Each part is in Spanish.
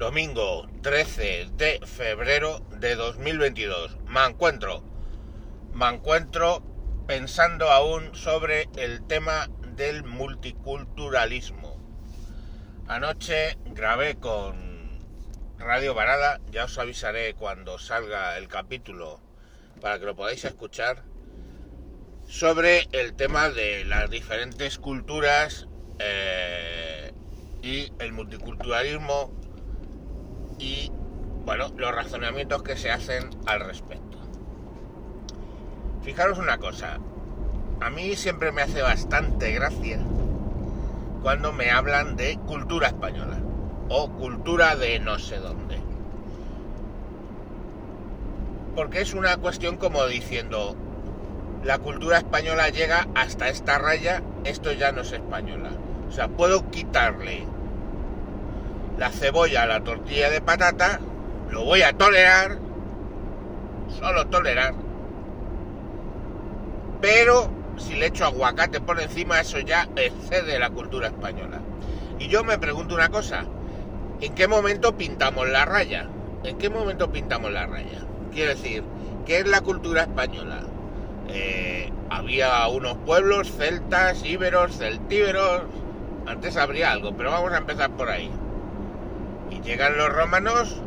domingo 13 de febrero de 2022. Me encuentro, me encuentro pensando aún sobre el tema del multiculturalismo. Anoche grabé con Radio Varada, ya os avisaré cuando salga el capítulo para que lo podáis escuchar, sobre el tema de las diferentes culturas eh, y el multiculturalismo y bueno, los razonamientos que se hacen al respecto. Fijaros una cosa, a mí siempre me hace bastante gracia cuando me hablan de cultura española o cultura de no sé dónde. Porque es una cuestión como diciendo, la cultura española llega hasta esta raya, esto ya no es española. O sea, puedo quitarle la cebolla a la tortilla de patata, lo voy a tolerar, solo tolerar, pero si le echo aguacate por encima, eso ya excede la cultura española. Y yo me pregunto una cosa, ¿en qué momento pintamos la raya? ¿En qué momento pintamos la raya? Quiero decir, ¿qué es la cultura española? Eh, había unos pueblos celtas, íberos, celtíberos. Antes habría algo, pero vamos a empezar por ahí. Y llegan los romanos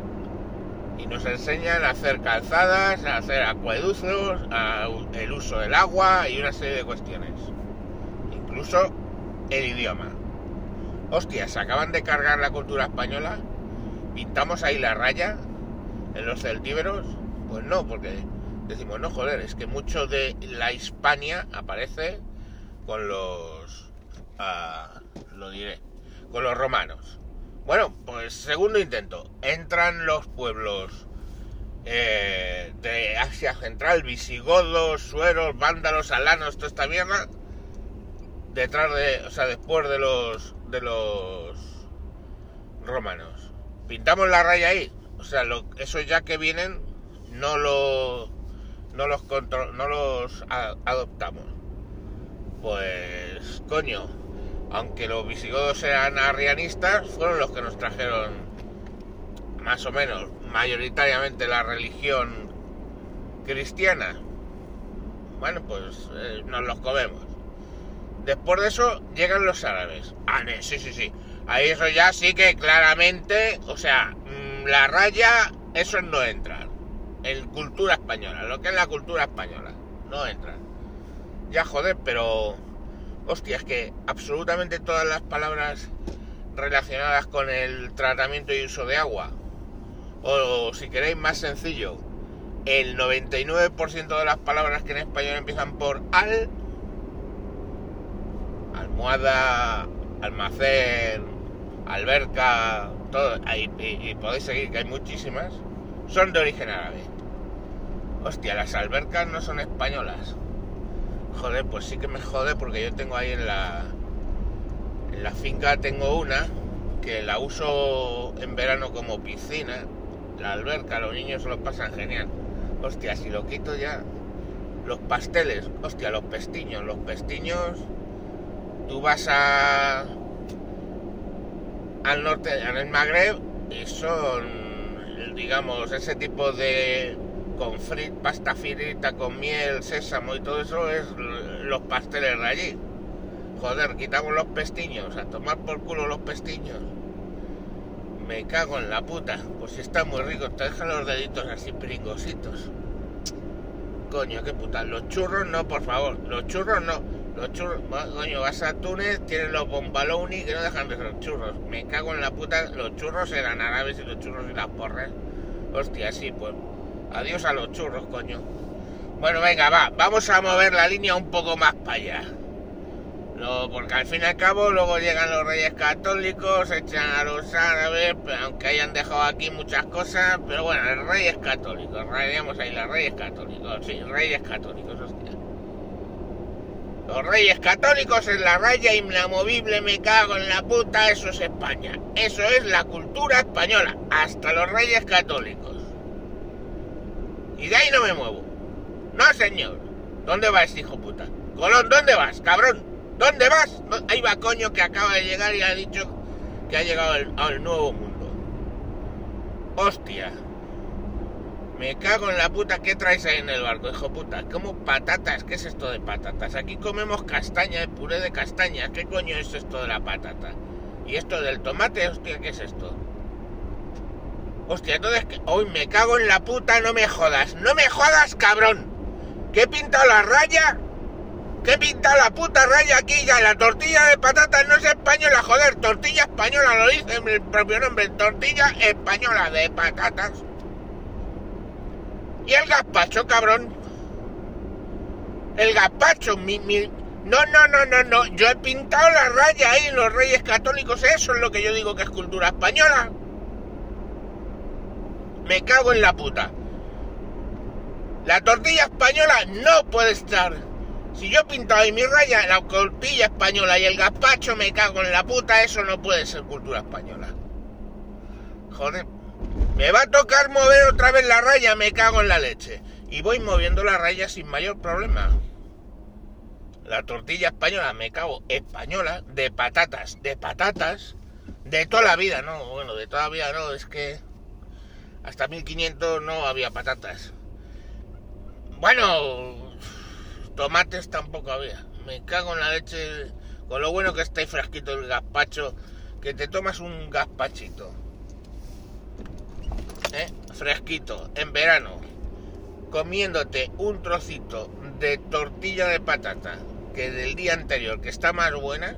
y nos enseñan a hacer calzadas, a hacer acueductos, a el uso del agua y una serie de cuestiones. Incluso el idioma. Hostia, se acaban de cargar la cultura española. Pintamos ahí la raya en los celtíberos. Pues no, porque decimos, no joder, es que mucho de la Hispania aparece con los... Ah, lo diré, con los romanos. Bueno, pues segundo intento. Entran los pueblos eh, de Asia Central, visigodos, sueros, vándalos, alanos, toda esta mierda. Detrás de, o sea, después de los, de los romanos. Pintamos la raya ahí. O sea, lo, esos ya que vienen no lo no los control, no los adoptamos. Pues coño, aunque los visigodos eran arrianistas, fueron los que nos trajeron más o menos mayoritariamente la religión cristiana. Bueno, pues eh, nos los comemos. Después de eso llegan los árabes. Ah, sí, sí, sí. Ahí eso ya sí que claramente, o sea, mm, la raya, eso no entra en cultura española, lo que es la cultura española. No entra. Ya joder, pero... Hostia, es que absolutamente todas las palabras relacionadas con el tratamiento y uso de agua, o si queréis más sencillo, el 99% de las palabras que en español empiezan por al, almohada, almacén, alberca, todo, y, y podéis seguir que hay muchísimas, son de origen árabe. Hostia, las albercas no son españolas. Joder, pues sí que me jode porque yo tengo ahí en la en la finca tengo una que la uso en verano como piscina. La alberca, los niños se lo pasan genial. Hostia, si lo quito ya los pasteles, hostia, los pestiños, los pestiños tú vas a al norte, en el Magreb y son digamos ese tipo de con frit, pasta frita con miel, sésamo y todo eso es los pasteles de allí. Joder, quitamos los pestiños, a tomar por culo los pestiños. Me cago en la puta. Pues está muy rico, te dejan los deditos así pringositos. Coño, qué puta. Los churros no, por favor. Los churros no. Los churros, coño, vas a Túnez, tienes los bombaloni que no dejan de ser churros. Me cago en la puta. Los churros eran árabes y los churros y las porras. Hostia, sí, pues Adiós a los churros, coño. Bueno, venga, va, vamos a mover la línea un poco más para allá. No, porque al fin y al cabo luego llegan los reyes católicos, echan a los árabes, aunque hayan dejado aquí muchas cosas, pero bueno, el reyes católicos, rayamos ahí los reyes católicos, sí, reyes católicos, hostia. Los reyes católicos en la raya inamovible, me cago en la puta, eso es España. Eso es la cultura española, hasta los reyes católicos. Y de ahí no me muevo. No, señor. ¿Dónde vas, hijo puta? Colón, ¿dónde vas, cabrón? ¿Dónde vas? Ahí va coño que acaba de llegar y ha dicho que ha llegado al, nuevo mundo. hostia. Me cago en la puta que traes ahí en el barco, hijo puta. Como patatas, ¿qué es esto de patatas? Aquí comemos castaña, eh, puré de castaña. ¿Qué coño es esto de la patata? ¿Y esto del tomate? Hostia, ¿qué es esto? Hostia, entonces hoy me cago en la puta, no me jodas. No me jodas, cabrón. ¿Qué he pintado la raya? ¿Qué pinta la puta raya aquí ya? La tortilla de patatas no es española, joder. Tortilla española, lo dice el propio nombre. Tortilla española de patatas. Y el gazpacho, cabrón. El gazpacho, mi, mi... No, no, no, no, no. Yo he pintado la raya ahí en los Reyes Católicos. Eso es lo que yo digo que es cultura española. Me cago en la puta. La tortilla española no puede estar. Si yo pintado ahí mi raya, la tortilla española y el gazpacho, me cago en la puta. Eso no puede ser cultura española. Joder. Me va a tocar mover otra vez la raya, me cago en la leche. Y voy moviendo la raya sin mayor problema. La tortilla española, me cago, española, de patatas, de patatas, de toda la vida, no, bueno, de toda la vida no, es que hasta 1500 no había patatas. Bueno, tomates tampoco había. Me cago en la leche, con lo bueno que está ahí frasquito el gazpacho, que te tomas un gazpachito ¿eh? fresquito, en verano, comiéndote un trocito de tortilla de patata que del día anterior, que está más buena,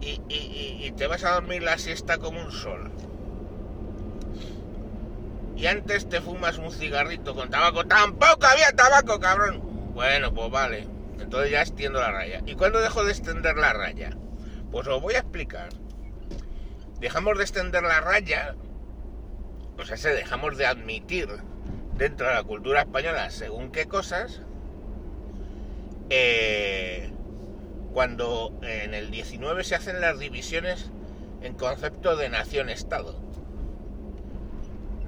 y, y, te vas a dormir la siesta como un sol. Y antes te fumas un cigarrito con tabaco. Tampoco había tabaco, cabrón. Bueno, pues vale. Entonces ya extiendo la raya. ¿Y cuándo dejo de extender la raya? Pues os voy a explicar. Dejamos de extender la raya o sea, se dejamos de admitir dentro de la cultura española según qué cosas, eh, cuando en el 19 se hacen las divisiones en concepto de nación-estado,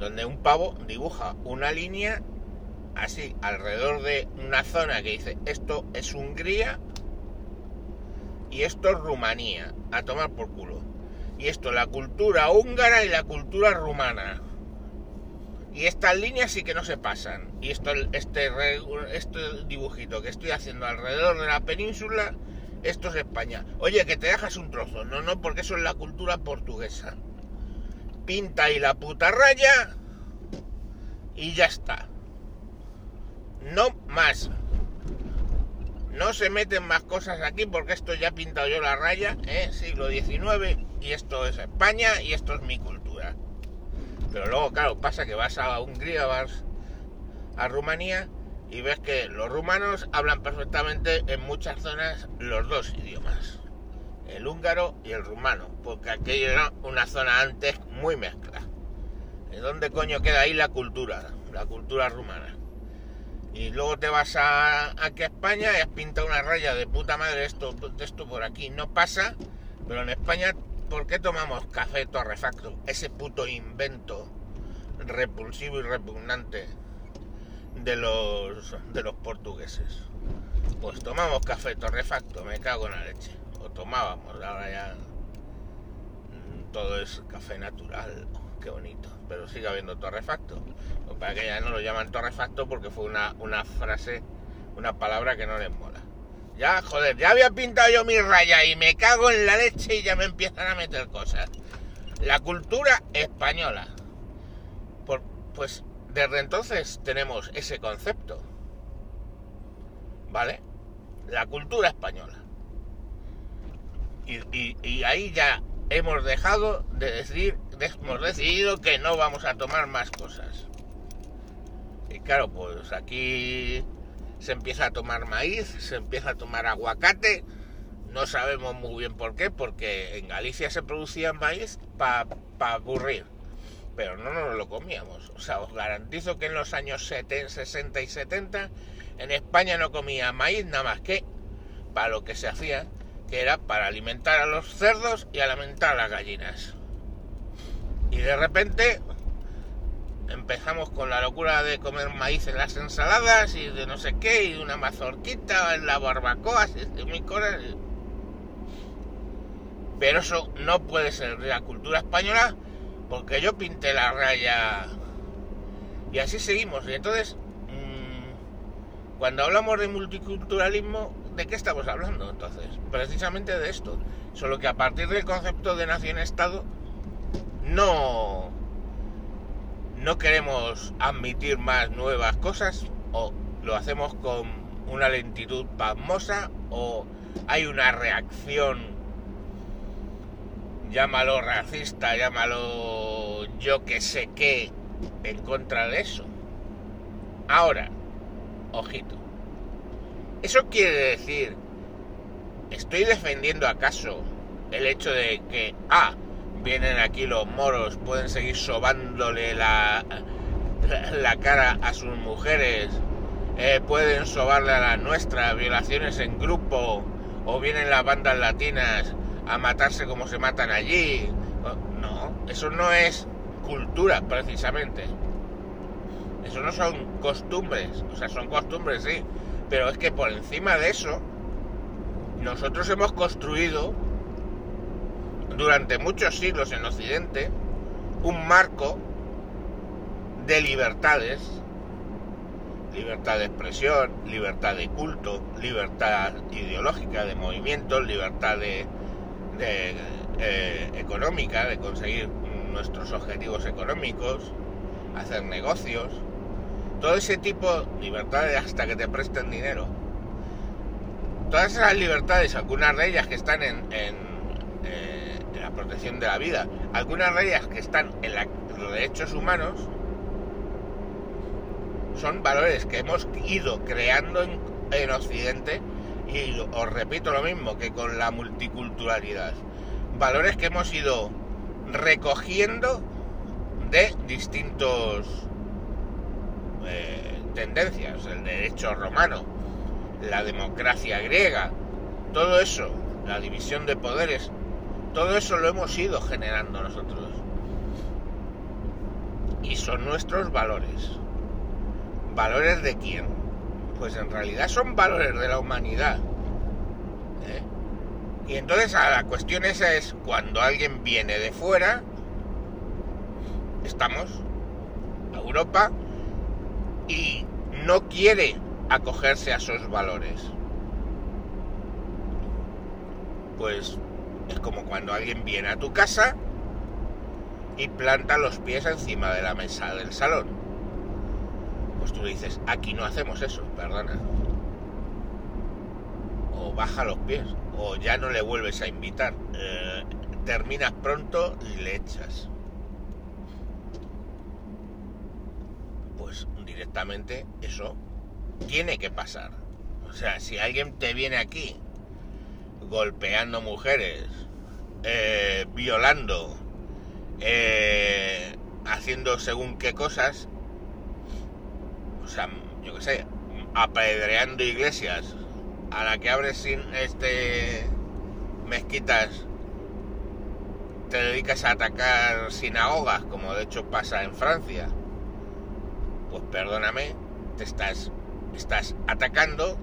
donde un pavo dibuja una línea así alrededor de una zona que dice esto es Hungría y esto es Rumanía, a tomar por culo. Y esto la cultura húngara y la cultura rumana. Y estas líneas sí que no se pasan. Y esto, este, este dibujito que estoy haciendo alrededor de la península, esto es España. Oye, que te dejas un trozo. No, no, porque eso es la cultura portuguesa. Pinta ahí la puta raya y ya está. No más. No se meten más cosas aquí porque esto ya he pintado yo la raya, ¿eh? siglo XIX, y esto es España y esto es mi cultura. Pero luego, claro, pasa que vas a Hungría, vas a Rumanía y ves que los rumanos hablan perfectamente en muchas zonas los dos idiomas, el húngaro y el rumano, porque aquello era una zona antes muy mezcla. ¿En dónde coño queda ahí la cultura, la cultura rumana? Y luego te vas a, aquí España y has pintado una raya de puta madre esto, esto por aquí. No pasa, pero en España ¿por qué tomamos café torrefacto? Ese puto invento repulsivo y repugnante de los de los portugueses. Pues tomamos café torrefacto, me cago en la leche. Tomábamos, ahora ya mm, todo es café natural, qué bonito. Pero sigue habiendo torrefacto. Para que ya no lo llaman torrefacto porque fue una, una frase, una palabra que no les mola. Ya, joder, ya había pintado yo mi raya y me cago en la leche y ya me empiezan a meter cosas. La cultura española. pues desde entonces tenemos ese concepto. ¿Vale? La cultura española. Y, ahí ya hemos dejado de decir, hemos decidido que no vamos a tomar más cosas. Y claro, pues aquí se empieza a tomar maíz, se empieza a tomar aguacate, no sabemos muy bien por qué, porque en Galicia se producía maíz para pa aburrir, pero no nos lo comíamos. O sea, os garantizo que en los años 70, 60 y 70 en España no comía maíz nada más que para lo que se hacía, que era para alimentar a los cerdos y alimentar a las gallinas. Y de repente empezamos con la locura de comer maíz en las ensaladas y de no sé qué, y de una mazorquita en la barbacoa, y de mil cosas. Pero eso no puede ser la cultura española porque yo pinté la raya y así seguimos. Y entonces, mmm, cuando hablamos de multiculturalismo, ¿de qué estamos hablando entonces? Precisamente de esto. Solo que a partir del concepto de nación-estado no no queremos admitir más nuevas cosas o lo hacemos con una lentitud pasmosa o hay una reacción llámalo racista, llámalo yo que sé qué en contra de eso. Ahora, ojito. Eso quiere decir, ¿estoy defendiendo acaso el hecho de que, ah, vienen aquí los moros, pueden seguir sobándole la, la, cara a sus mujeres, eh, pueden sobarle a las nuestras, violaciones en grupo, o vienen las bandas latinas a matarse como se matan allí. No, eso no es cultura precisamente. Eso no son costumbres, o sea, son costumbres, sí, pero es que por encima de eso, nosotros hemos construido durante muchos siglos en Occidente un marco de libertades, libertad de expresión, libertad de culto, libertad ideológica, de movimiento, libertad de, eh, económica, de conseguir nuestros objetivos económicos, hacer negocios, todo ese tipo de libertades hasta que te presten dinero. Todas esas libertades, algunas de ellas que están en, eh, la protección de la vida, algunas de ellas que están en, los derechos humanos, son valores que hemos ido creando en Occidente y os repito lo mismo que con la multiculturalidad. Valores que hemos ido recogiendo de distintos eh, tendencias, el derecho romano, la democracia griega, todo eso, la división de poderes, todo eso lo hemos ido generando nosotros. Y son nuestros valores. ¿Valores de quién? Pues en realidad son valores de la humanidad. ¿eh? Y entonces la cuestión esa es cuando alguien viene de fuera, estamos a Europa y no quiere acogerse a esos valores. Pues es como cuando alguien viene a tu casa y planta los pies encima de la mesa del salón. Pues tú dices, aquí no hacemos eso, perdona. O baja los pies o ya no le vuelves a invitar. Eh, terminas pronto y le echas. Pues directamente eso tiene que pasar. O sea, si alguien te viene aquí golpeando mujeres, eh, violando, eh, haciendo según qué cosas, o sea, yo qué sé, apedreando iglesias, a la que abres sin este mezquitas te dedicas a atacar sinagogas, como de hecho pasa en Francia, pues perdóname, te estás, estás atacando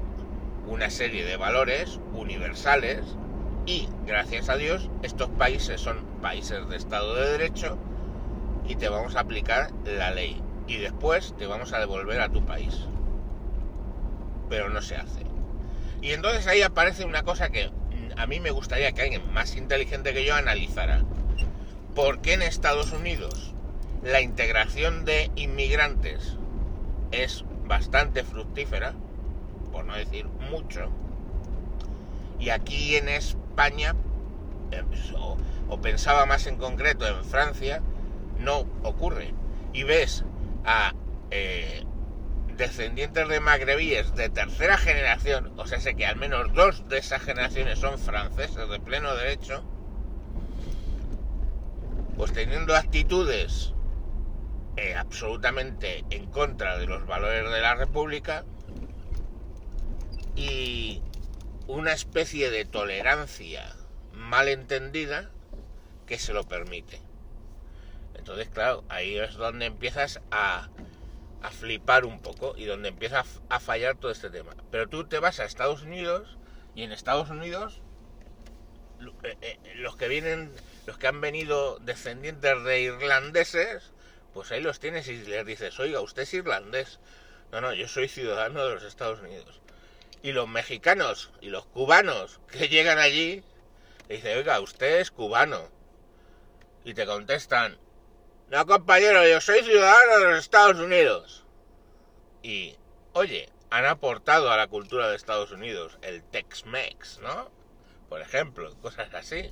una serie de valores universales y gracias a Dios estos países son países de Estado de Derecho y te vamos a aplicar la ley y después te vamos a devolver a tu país. Pero no se hace. Y entonces ahí aparece una cosa que a mí me gustaría que alguien más inteligente que yo analizara. ¿Por qué en Estados Unidos la integración de inmigrantes es bastante fructífera? Por no decir mucho. Y aquí en España, eh, o, o pensaba más en concreto en Francia, no ocurre. Y ves a eh, descendientes de magrebíes de tercera generación, o sea, sé que al menos dos de esas generaciones son franceses de pleno derecho, pues teniendo actitudes eh, absolutamente en contra de los valores de la República y una especie de tolerancia mal entendida que se lo permite. Entonces, claro, ahí es donde empiezas a a flipar un poco y donde empieza a fallar todo este tema. Pero tú te vas a Estados Unidos y en Estados Unidos eh, eh, los que vienen los que han venido descendientes de irlandeses, pues ahí los tienes y les dices, oiga, usted es irlandés. No, no, yo soy ciudadano de los Estados Unidos. Y los mexicanos y los cubanos que llegan allí, le dicen, oiga, usted es cubano. Y te contestan, no compañero, yo soy ciudadano de los Estados Unidos. Y, oye, han aportado a la cultura de Estados Unidos el Tex-Mex, ¿no? Por ejemplo, cosas así.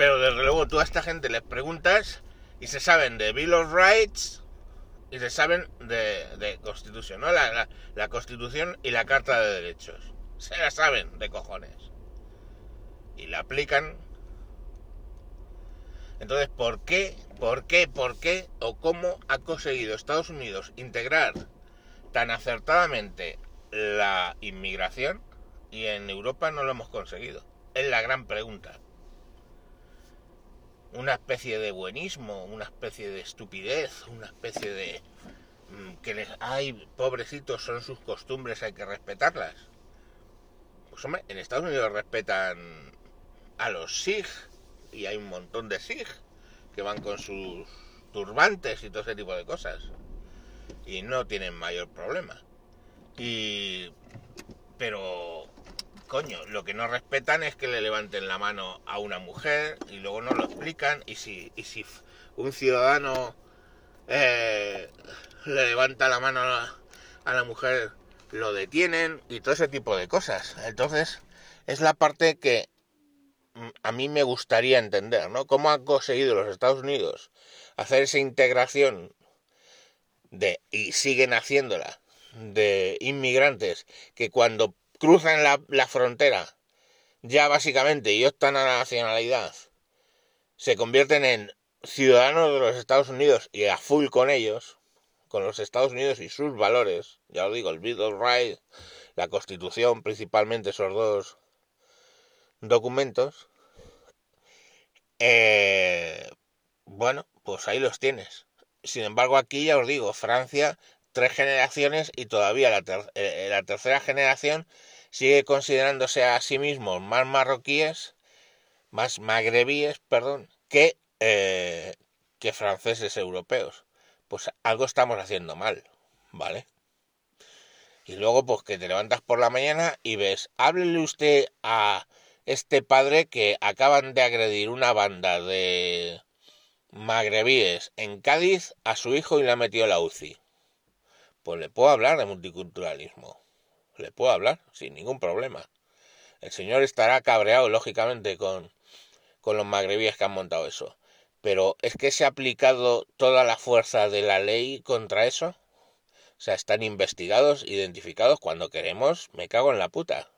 Pero desde luego tú a esta gente les preguntas y se saben de Bill of Rights y se saben de, Constitución, ¿no? La, la, Constitución y la Carta de Derechos. Se la saben de cojones. Y la aplican. Entonces, ¿por qué, por qué, por qué o cómo ha conseguido Estados Unidos integrar tan acertadamente la inmigración y en Europa no lo hemos conseguido? Es la gran pregunta una especie de buenismo, una especie de estupidez, una especie de mm, que les ay, pobrecitos, son sus costumbres, hay que respetarlas. Pues hombre, en Estados Unidos respetan a los Sikh y hay un montón de Sikh que van con sus turbantes y todo ese tipo de cosas y no tienen mayor problema. Y pero coño, lo que no respetan es que le levanten la mano a una mujer y luego no lo explican. Y si, un ciudadano eh, le levanta la mano a la, mujer, lo detienen y todo ese tipo de cosas. Entonces, es la parte que a mí me gustaría entender, ¿no? ¿Cómo han conseguido los Estados Unidos hacer esa integración de, y siguen haciéndola, de inmigrantes que cuando cruzan la, frontera. Ya básicamente y optan a la nacionalidad, se convierten en ciudadanos de los Estados Unidos y a full con ellos, con los Estados Unidos y sus valores, ya lo digo, el Bill of Rights, la Constitución, principalmente esos dos documentos, eh, bueno, pues ahí los tienes. Sin embargo, aquí ya os digo, Francia, tres generaciones y todavía la, eh, la tercera generación sigue considerándose a sí mismo más marroquíes, más magrebíes, perdón, que, eh, que franceses europeos. Pues algo estamos haciendo mal, ¿vale? Y luego, pues que te levantas por la mañana y ves, háblele usted a este padre que acaban de agredir una banda de magrebíes en Cádiz a su hijo y le ha metido la UCI. Pues le puedo hablar de multiculturalismo le puedo hablar sin ningún problema. El señor estará cabreado, lógicamente, con, con los magrebíes que han montado eso. Pero es que se ha aplicado toda la fuerza de la ley contra eso. O sea, están investigados, identificados. Cuando queremos, me cago en la puta.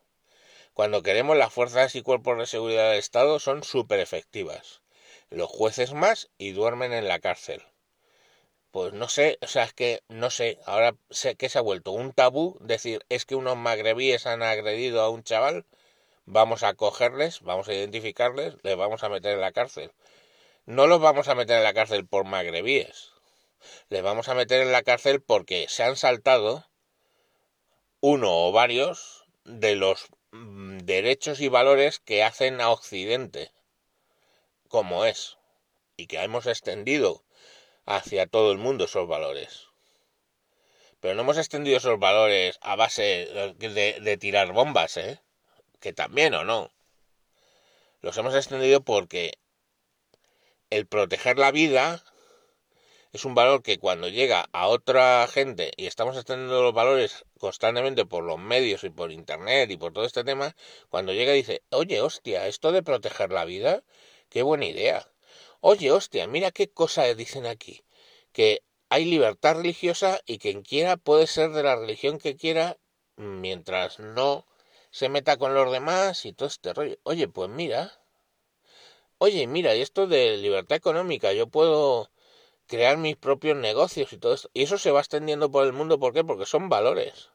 Cuando queremos, las fuerzas y cuerpos de seguridad del Estado son súper efectivas. Los jueces más y duermen en la cárcel pues no sé, o sea, es que no sé, ahora sé que se ha vuelto un tabú decir, es que unos magrebíes han agredido a un chaval, vamos a cogerles, vamos a identificarles, les vamos a meter en la cárcel. No los vamos a meter en la cárcel por magrebíes, les vamos a meter en la cárcel porque se han saltado uno o varios de los mm, derechos y valores que hacen a Occidente, como es, y que hemos extendido hacia todo el mundo esos valores. Pero no hemos extendido esos valores a base de, tirar bombas, ¿eh? Que también o no. Los hemos extendido porque el proteger la vida es un valor que cuando llega a otra gente y estamos extendiendo los valores constantemente por los medios y por internet y por todo este tema, cuando llega dice, oye, hostia, esto de proteger la vida, qué buena idea. Oye, hostia, mira qué cosa dicen aquí, que hay libertad religiosa y quien quiera puede ser de la religión que quiera mientras no se meta con los demás y todo este rollo. Oye, pues mira, oye, mira, y esto de libertad económica, yo puedo crear mis propios negocios y todo esto. Y eso se va extendiendo por el mundo, ¿por qué? Porque son valores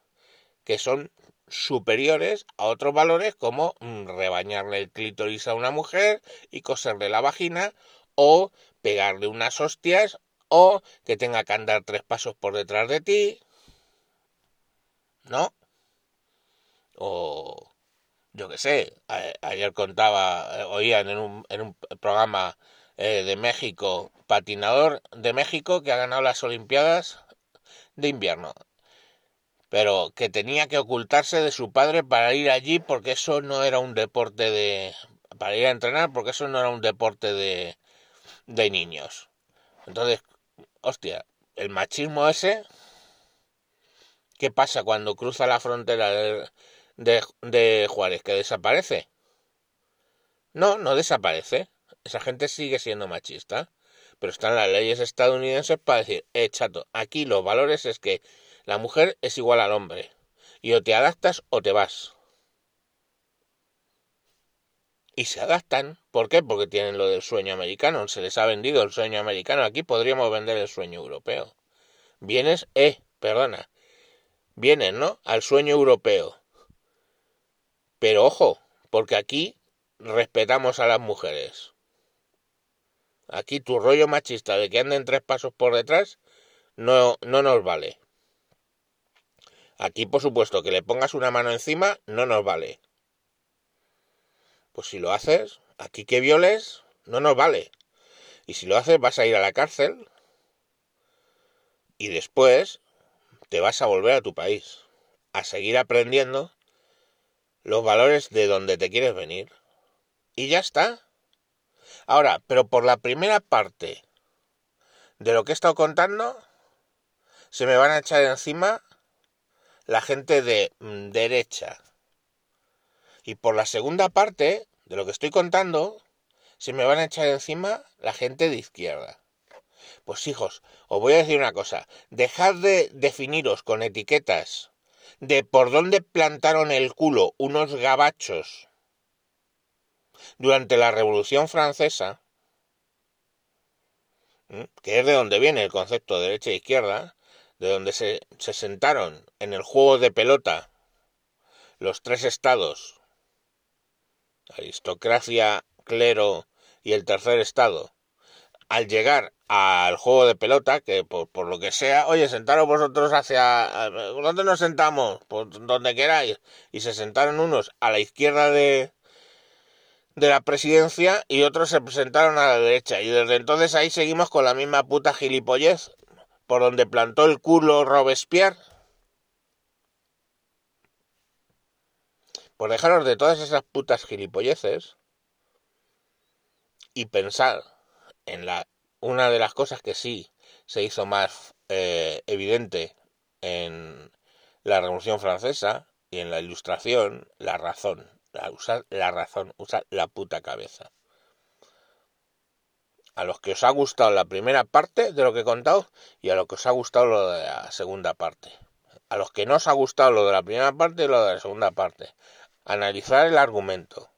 que son superiores a otros valores como mm, rebañarle el clítoris a una mujer y coserle la vagina o pegarle unas hostias, o que tenga que andar tres pasos por detrás de ti, ¿no? O yo qué sé, ayer contaba, eh, oían en un, en un programa eh, de México, patinador de México que ha ganado las Olimpiadas de invierno, pero que tenía que ocultarse de su padre para ir allí porque eso no era un deporte de... para ir a entrenar porque eso no era un deporte de, de niños. Entonces, hostia, el machismo ese, ¿qué pasa cuando cruza la frontera de, de, Juárez? ¿Que desaparece? No, no desaparece. Esa gente sigue siendo machista. Pero están las leyes estadounidenses para decir, eh, chato, aquí los valores es que la mujer es igual al hombre. Y o te adaptas o te vas. Y se adaptan. ¿Por qué? Porque tienen lo del sueño americano. Se les ha vendido el sueño americano. Aquí podríamos vender el sueño europeo. Vienes, eh, perdona. Vienes, ¿no? Al sueño europeo. Pero ojo, porque aquí respetamos a las mujeres. Aquí tu rollo machista de que anden tres pasos por detrás no, no nos vale. Aquí, por supuesto, que le pongas una mano encima no nos vale. Pues si lo haces, aquí que violes, no nos vale. Y si lo haces, vas a ir a la cárcel y después te vas a volver a tu país, a seguir aprendiendo los valores de donde te quieres venir. Y ya está. Ahora, pero por la primera parte de lo que he estado contando, se me van a echar encima la gente de mm, derecha. Y por la segunda parte de lo que estoy contando, se me van a echar encima la gente de izquierda. Pues hijos, os voy a decir una cosa, dejad de definiros con etiquetas de por dónde plantaron el culo unos gabachos durante la Revolución Francesa, que es de donde viene el concepto de derecha e izquierda, de donde se, se sentaron en el juego de pelota los tres estados, aristocracia, clero y el tercer estado, al llegar al juego de pelota, que por, lo que sea, oye, sentaros vosotros hacia... ¿Dónde nos sentamos? Pues donde queráis. Y se sentaron unos a la izquierda de, de la presidencia y otros se presentaron a la derecha. Y desde entonces ahí seguimos con la misma puta gilipollez por donde plantó el culo Robespierre. Por dejaros de todas esas putas gilipolleces y pensar en la una de las cosas que sí se hizo más eh, evidente en la Revolución Francesa y en la Ilustración, la razón, la, usar la razón, usar la puta cabeza. A los que os ha gustado la primera parte de lo que he contado y a los que os ha gustado lo de la segunda parte. A los que no os ha gustado lo de la primera parte y lo de la segunda parte. Analizar el argumento.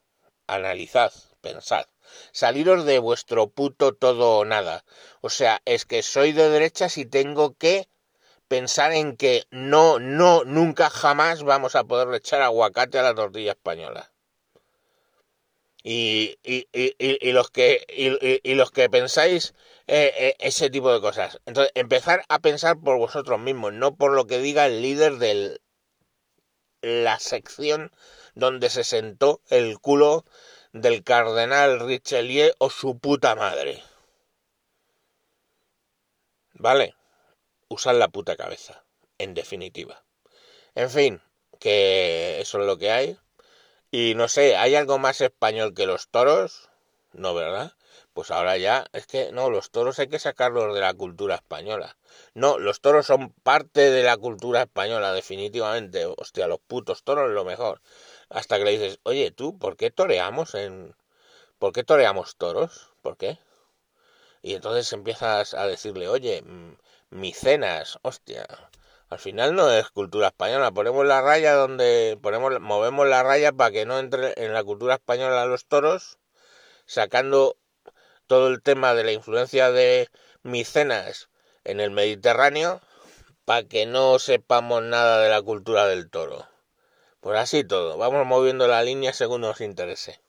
Analizad, pensad. Saliros de vuestro puto todo o nada. O sea, es que soy de derecha si tengo que pensar en que no, no, nunca jamás vamos a poder echar aguacate a la tortilla española. Y, y, y, y los que y, los que pensáis eh, eh, ese tipo de cosas. Entonces, empezar a pensar por vosotros mismos, no por lo que diga el líder de la sección donde se sentó el culo del cardenal Richelieu o su puta madre. ¿Vale? Usar la puta cabeza, en definitiva. En fin, que eso es lo que hay. Y no sé, ¿hay algo más español que los toros? No, ¿verdad? Pues ahora ya, es que no, los toros hay que sacarlos de la cultura española. No, los toros son parte de la cultura española, definitivamente. Hostia, los putos toros lo mejor hasta que le dices, oye, tú, ¿por qué toreamos en... ¿Por qué toreamos toros? ¿Por qué? Y entonces empiezas a decirle, oye, micenas, hostia, al final no es cultura española, ponemos la raya donde ponemos, movemos la raya para que no entre en la cultura española los toros, sacando todo el tema de la influencia de micenas en el Mediterráneo, para que no sepamos nada de la cultura del toro. Pues así todo, vamos moviendo la línea según nos interese.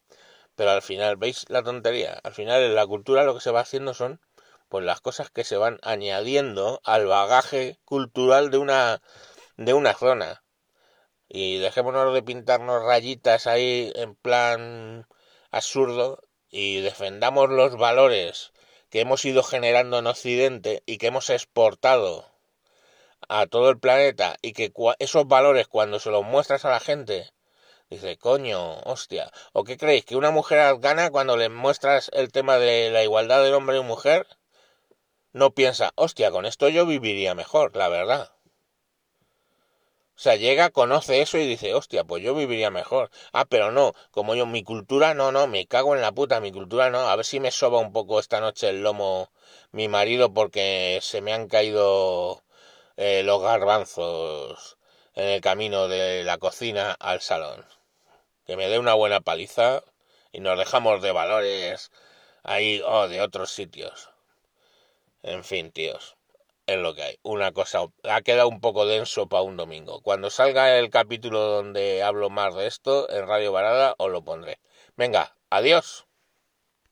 Pero al final, ¿veis la tontería? Al final en la cultura lo que se va haciendo son pues las cosas que se van añadiendo al bagaje cultural de una de una zona. y dejémonos de pintarnos rayitas ahí en plan absurdo y defendamos los valores que hemos ido generando en Occidente y que hemos exportado a todo el planeta y que esos valores cuando se los muestras a la gente dice coño hostia o qué creéis que una mujer gana cuando le muestras el tema de la igualdad del hombre y mujer no piensa hostia con esto yo viviría mejor la verdad o sea, llega, conoce eso y dice, hostia, pues yo viviría mejor. Ah, pero no, como yo, mi cultura, no, no, me cago en la puta, mi cultura no. A ver si me soba un poco esta noche el lomo mi marido porque se me han caído los garbanzos en el camino de la cocina al salón. Que me dé una buena paliza y nos dejamos de valores ahí, oh, de otros sitios. En fin, tíos es lo que hay. Una cosa, ha quedado un poco denso para un domingo. Cuando salga el capítulo donde hablo más de esto en Radio Varada, os lo pondré. Venga, adiós.